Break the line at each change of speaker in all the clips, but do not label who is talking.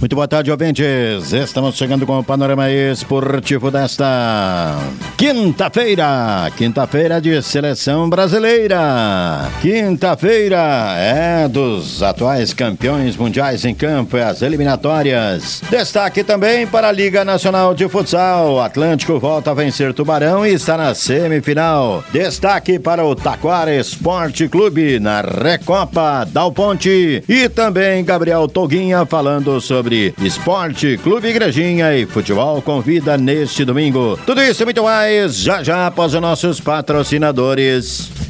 Muito boa tarde, ouvintes. Estamos chegando com o panorama esportivo desta quinta-feira. Quinta-feira de seleção brasileira. Quinta-feira é dos atuais campeões mundiais em campo e as eliminatórias. Destaque também para a Liga Nacional de Futsal. Atlântico volta a vencer Tubarão e está na semifinal. Destaque para o Taquara Esporte Clube na Recopa Dal Ponte. E também Gabriel Toguinha falando sobre sobre esporte, clube igrejinha e futebol com vida neste domingo. Tudo isso e muito mais já já após os nossos patrocinadores.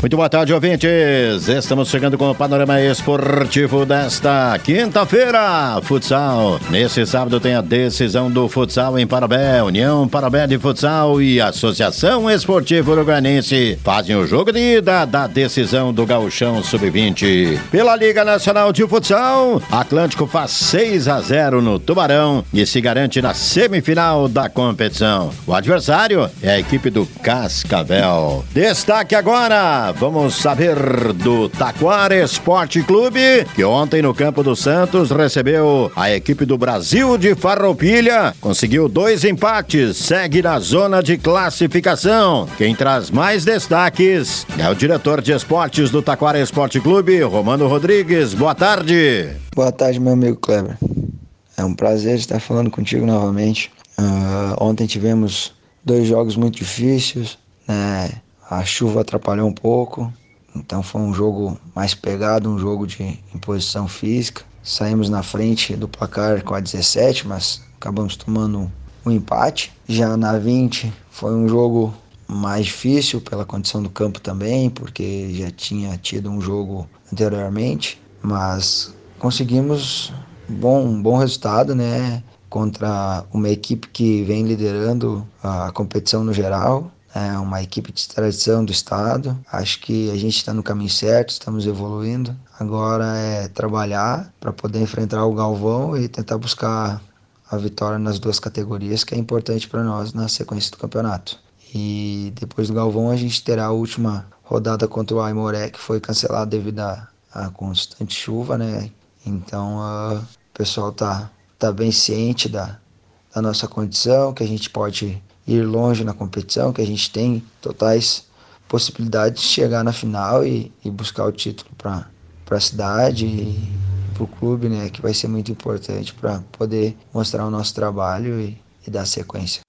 Muito boa tarde, ouvintes. Estamos chegando com o panorama esportivo desta quinta-feira. Futsal. Nesse sábado tem a decisão do futsal em Parabé. União Parabé de Futsal e Associação Esportiva Uruguanense fazem o jogo de ida da decisão do Gauchão Sub-20. Pela Liga Nacional de Futsal, Atlântico faz 6 a 0 no Tubarão e se garante na semifinal da competição. O adversário é a equipe do Cascavel. Destaque agora vamos saber do Taquara Esporte Clube, que ontem no Campo do Santos recebeu a equipe do Brasil de Farroupilha, conseguiu dois empates, segue na zona de classificação. Quem traz mais destaques é o diretor de esportes do Taquara Esporte Clube, Romano Rodrigues. Boa tarde.
Boa tarde, meu amigo Kleber. É um prazer estar falando contigo novamente. Uh, ontem tivemos dois jogos muito difíceis, né? A chuva atrapalhou um pouco, então foi um jogo mais pegado, um jogo de imposição física. Saímos na frente do placar com a 17, mas acabamos tomando um empate. Já na 20 foi um jogo mais difícil pela condição do campo também, porque já tinha tido um jogo anteriormente, mas conseguimos bom, um bom resultado, né? Contra uma equipe que vem liderando a competição no geral é uma equipe de tradição do estado. Acho que a gente está no caminho certo, estamos evoluindo. Agora é trabalhar para poder enfrentar o Galvão e tentar buscar a vitória nas duas categorias, que é importante para nós na sequência do campeonato. E depois do Galvão a gente terá a última rodada contra o Aimoré, que foi cancelada devido à, constante chuva, né? Então uh, o pessoal tá, tá bem ciente da, da nossa condição, que a gente pode ir longe na competição, que a gente tem totais possibilidades de chegar na final e, e buscar o título para a cidade e para o clube, né, que vai ser muito importante para poder mostrar o nosso trabalho e, e dar sequência.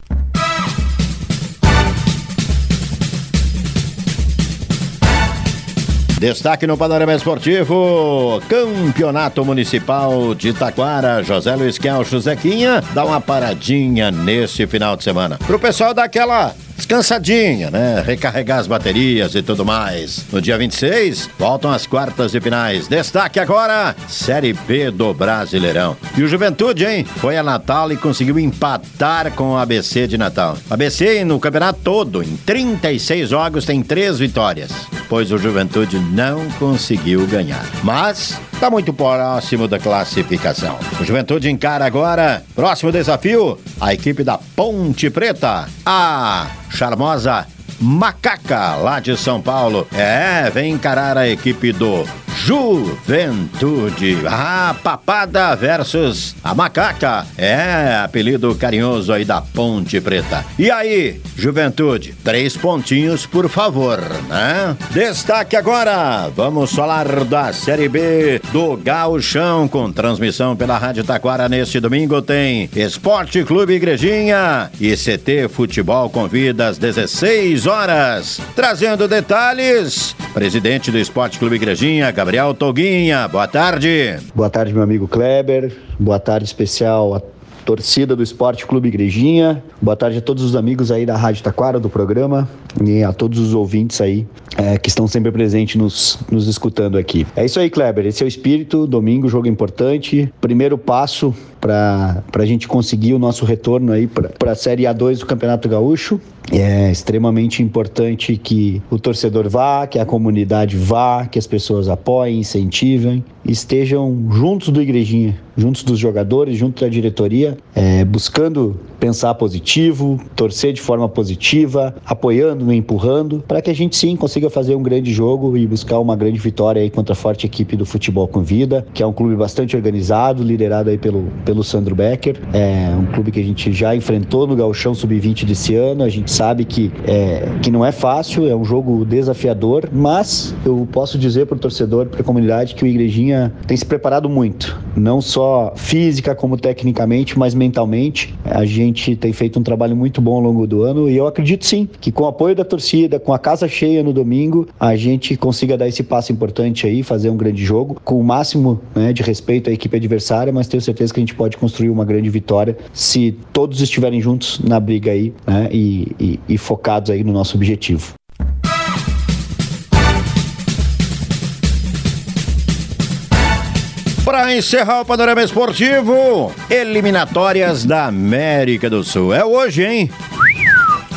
Destaque no panorama esportivo: Campeonato Municipal de Taquara. José Luiz Kelcho Zequinha dá uma paradinha nesse final de semana. Pro pessoal daquela descansadinha, né? Recarregar as baterias e tudo mais. No dia 26, voltam as quartas de finais. Destaque agora, Série B do Brasileirão. E o Juventude, hein? Foi a Natal e conseguiu empatar com o ABC de Natal. ABC no campeonato todo, em 36 jogos, tem três vitórias, pois o Juventude não conseguiu ganhar. Mas está muito próximo da classificação. O Juventude encara agora, próximo desafio, a equipe da Ponte Preta, a charmosa Macaca, lá de São Paulo. É, vem encarar a equipe do Juventude. A papada versus a macaca. É apelido carinhoso aí da Ponte Preta. E aí, Juventude, três pontinhos, por favor, né? Destaque agora. Vamos falar da Série B do Gauchão com transmissão pela Rádio Taquara neste domingo tem Esporte Clube Igrejinha e CT Futebol convida às 16 horas. Trazendo detalhes, presidente do Esporte Clube Igrejinha, Gabriel Toguinha. Boa tarde.
Boa tarde, meu amigo Kleber. Boa tarde especial a torcida do Esporte Clube Igrejinha. Boa tarde a todos os amigos aí da Rádio Taquara, do programa, e a todos os ouvintes aí é, que estão sempre presentes nos, nos escutando aqui. É isso aí, Kleber. Esse é o espírito. Domingo, jogo importante. Primeiro passo para a gente conseguir o nosso retorno aí para a Série A2 do Campeonato Gaúcho. É extremamente importante que o torcedor vá, que a comunidade vá, que as pessoas apoiem, incentivem, estejam juntos do Igrejinha, juntos dos jogadores, junto da diretoria, é, buscando pensar positivo, torcer de forma positiva, apoiando, empurrando, para que a gente sim consiga fazer um grande jogo e buscar uma grande vitória aí contra a forte equipe do Futebol com Vida, que é um clube bastante organizado, liderado aí pelo, pelo Sandro Becker. É um clube que a gente já enfrentou no Gauchão Sub-20 desse ano, a gente sabe que, é, que não é fácil, é um jogo desafiador, mas eu posso dizer para o torcedor, para a comunidade, que o Igrejinha tem se preparado muito, não só física como tecnicamente, mas mentalmente. A gente tem feito um trabalho muito bom ao longo do ano e eu acredito sim que com o apoio da torcida, com a casa cheia no domingo, a gente consiga dar esse passo importante aí, fazer um grande jogo, com o máximo né, de respeito à equipe adversária, mas tenho certeza que a gente pode construir uma grande vitória se todos estiverem juntos na briga aí né, e, e, e focados aí no nosso objetivo.
Para encerrar o panorama esportivo, eliminatórias da América do Sul. É hoje, hein?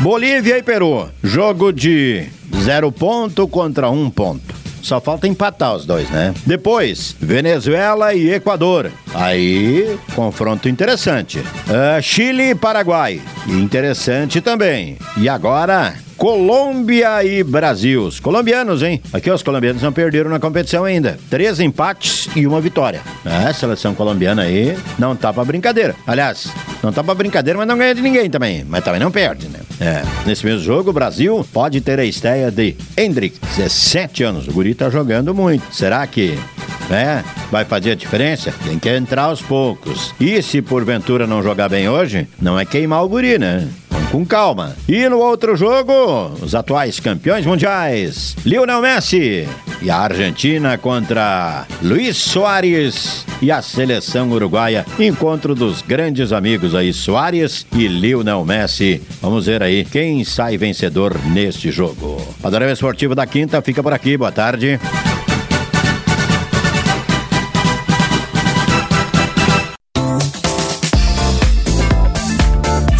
Bolívia e Peru. Jogo de zero ponto contra um ponto. Só falta empatar os dois, né? Depois, Venezuela e Equador. Aí, confronto interessante. Uh, Chile e Paraguai. Interessante também. E agora, Colômbia e Brasil. Os colombianos, hein? Aqui os colombianos não perderam na competição ainda. Três empates e uma vitória. É, a seleção colombiana aí não tá pra brincadeira. Aliás, não tá pra brincadeira, mas não ganha de ninguém também. Mas também não perde, né? É. Nesse mesmo jogo, o Brasil pode ter a estreia de Hendrick, 17 anos. O guri tá jogando muito. Será que né? Vai fazer a diferença? Tem que entrar aos poucos. E se porventura não jogar bem hoje, não é queimar o guri, né? Com calma. E no outro jogo, os atuais campeões mundiais, Lionel Messi e a Argentina contra Luiz Soares e a seleção uruguaia. Encontro dos grandes amigos aí, Soares e Lionel Messi. Vamos ver aí quem sai vencedor neste jogo. Panorama Esportivo da Quinta fica por aqui. Boa tarde.